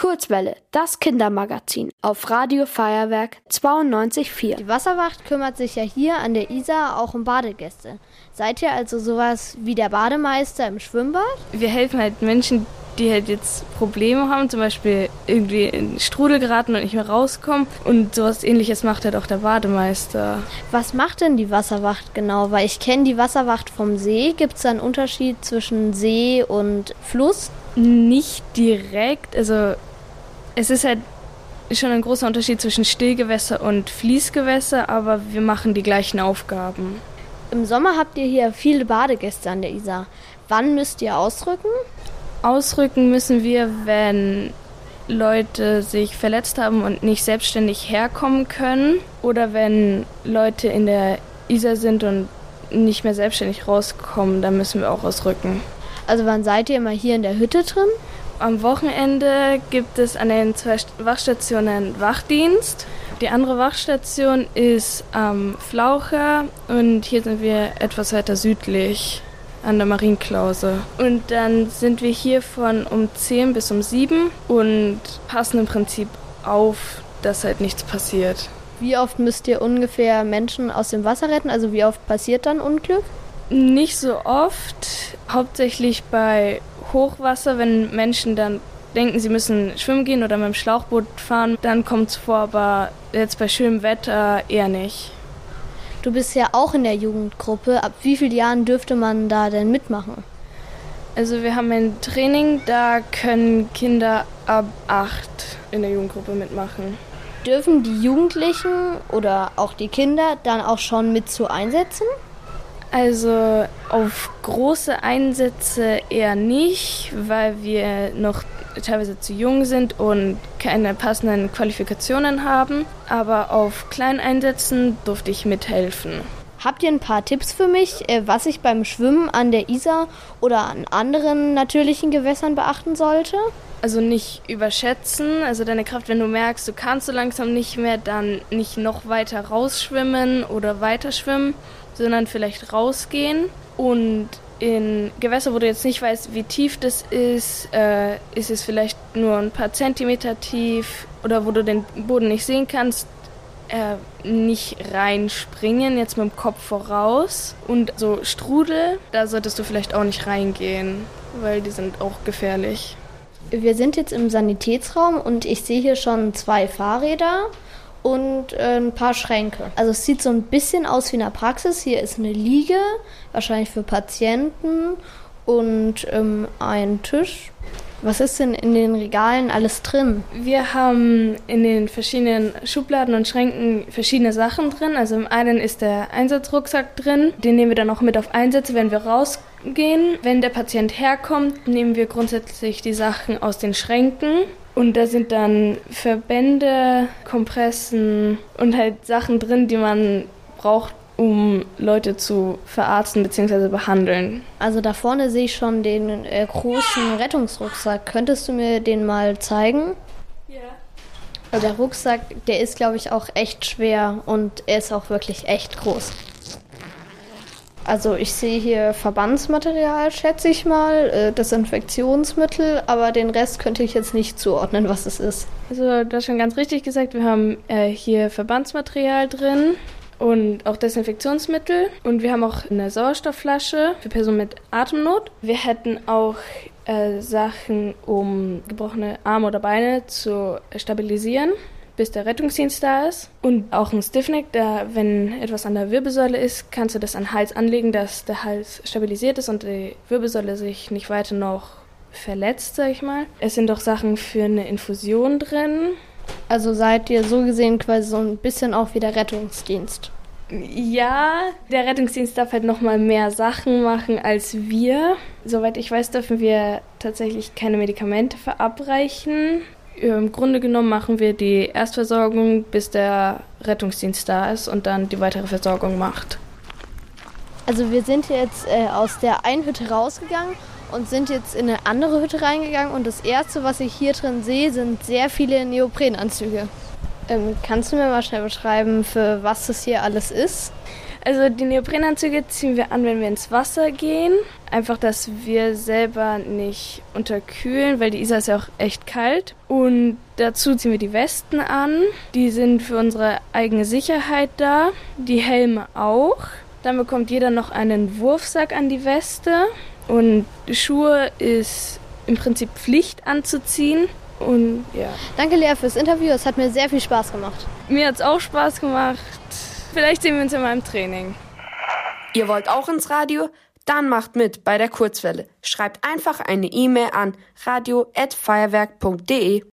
Kurzwelle, das Kindermagazin auf Radio Feuerwerk 92.4. Die Wasserwacht kümmert sich ja hier an der Isar auch um Badegäste. Seid ihr also sowas wie der Bademeister im Schwimmbad? Wir helfen halt Menschen, die halt jetzt Probleme haben, zum Beispiel irgendwie in Strudel geraten und nicht mehr rauskommen. Und sowas ähnliches macht halt auch der Bademeister. Was macht denn die Wasserwacht genau? Weil ich kenne die Wasserwacht vom See. Gibt es da einen Unterschied zwischen See und Fluss? Nicht direkt, also es ist halt schon ein großer Unterschied zwischen Stillgewässer und Fließgewässer, aber wir machen die gleichen Aufgaben. Im Sommer habt ihr hier viele Badegäste an der Isar. Wann müsst ihr ausrücken? Ausrücken müssen wir, wenn Leute sich verletzt haben und nicht selbstständig herkommen können oder wenn Leute in der Isar sind und nicht mehr selbstständig rauskommen, dann müssen wir auch ausrücken. Also wann seid ihr immer hier in der Hütte drin? Am Wochenende gibt es an den zwei Wachstationen Wachdienst. Die andere Wachstation ist am Flaucher und hier sind wir etwas weiter südlich an der Marienklause. Und dann sind wir hier von um 10 bis um 7 und passen im Prinzip auf, dass halt nichts passiert. Wie oft müsst ihr ungefähr Menschen aus dem Wasser retten? Also wie oft passiert dann Unglück? Nicht so oft, hauptsächlich bei Hochwasser, wenn Menschen dann denken, sie müssen schwimmen gehen oder mit dem Schlauchboot fahren, dann kommt es vor, aber jetzt bei schönem Wetter eher nicht. Du bist ja auch in der Jugendgruppe. Ab wie vielen Jahren dürfte man da denn mitmachen? Also wir haben ein Training, da können Kinder ab acht in der Jugendgruppe mitmachen. Dürfen die Jugendlichen oder auch die Kinder dann auch schon mit zu einsetzen? Also auf große Einsätze eher nicht, weil wir noch teilweise zu jung sind und keine passenden Qualifikationen haben. Aber auf kleinen Einsätzen durfte ich mithelfen. Habt ihr ein paar Tipps für mich, äh, was ich beim Schwimmen an der Isar oder an anderen natürlichen Gewässern beachten sollte? Also nicht überschätzen, also deine Kraft, wenn du merkst, du kannst so langsam nicht mehr, dann nicht noch weiter rausschwimmen oder weiter schwimmen, sondern vielleicht rausgehen und in Gewässer, wo du jetzt nicht weißt, wie tief das ist, äh, ist es vielleicht nur ein paar Zentimeter tief oder wo du den Boden nicht sehen kannst, äh, nicht reinspringen, jetzt mit dem Kopf voraus. Und so Strudel, da solltest du vielleicht auch nicht reingehen, weil die sind auch gefährlich. Wir sind jetzt im Sanitätsraum und ich sehe hier schon zwei Fahrräder und äh, ein paar Schränke. Also es sieht so ein bisschen aus wie in der Praxis. Hier ist eine Liege, wahrscheinlich für Patienten und ähm, ein Tisch. Was ist denn in den Regalen alles drin? Wir haben in den verschiedenen Schubladen und Schränken verschiedene Sachen drin. Also im einen ist der Einsatzrucksack drin. Den nehmen wir dann auch mit auf Einsätze, wenn wir rausgehen. Wenn der Patient herkommt, nehmen wir grundsätzlich die Sachen aus den Schränken. Und da sind dann Verbände, Kompressen und halt Sachen drin, die man braucht, um Leute zu verarzten bzw. behandeln. Also da vorne sehe ich schon den äh, großen Rettungsrucksack. Könntest du mir den mal zeigen? Ja. Also der Rucksack, der ist, glaube ich, auch echt schwer und er ist auch wirklich echt groß. Also ich sehe hier Verbandsmaterial, schätze ich mal, äh, Desinfektionsmittel, aber den Rest könnte ich jetzt nicht zuordnen, was es ist. Also du hast schon ganz richtig gesagt, wir haben äh, hier Verbandsmaterial drin und auch Desinfektionsmittel und wir haben auch eine Sauerstoffflasche für Personen mit Atemnot. Wir hätten auch äh, Sachen, um gebrochene Arme oder Beine zu stabilisieren bis der Rettungsdienst da ist. Und auch ein Stiffneck, da, wenn etwas an der Wirbelsäule ist, kannst du das an den Hals anlegen, dass der Hals stabilisiert ist und die Wirbelsäule sich nicht weiter noch verletzt, sag ich mal. Es sind auch Sachen für eine Infusion drin. Also seid ihr so gesehen quasi so ein bisschen auch wie der Rettungsdienst? Ja, der Rettungsdienst darf halt noch mal mehr Sachen machen als wir. Soweit ich weiß, dürfen wir tatsächlich keine Medikamente verabreichen. Im Grunde genommen machen wir die Erstversorgung, bis der Rettungsdienst da ist und dann die weitere Versorgung macht. Also wir sind jetzt äh, aus der einen Hütte rausgegangen und sind jetzt in eine andere Hütte reingegangen und das erste, was ich hier drin sehe, sind sehr viele Neoprenanzüge. Ähm, kannst du mir mal schnell beschreiben, für was das hier alles ist? Also die Neoprenanzüge ziehen wir an, wenn wir ins Wasser gehen. Einfach, dass wir selber nicht unterkühlen, weil die Isar ist ja auch echt kalt. Und dazu ziehen wir die Westen an. Die sind für unsere eigene Sicherheit da. Die Helme auch. Dann bekommt jeder noch einen Wurfsack an die Weste. Und Schuhe ist im Prinzip Pflicht anzuziehen. Und ja. Danke, Lea, fürs Interview. Es hat mir sehr viel Spaß gemacht. Mir hat es auch Spaß gemacht. Vielleicht sehen wir uns in meinem Training. Ihr wollt auch ins Radio? Dann macht mit bei der Kurzwelle. Schreibt einfach eine E-Mail an radio@feuerwerk.de.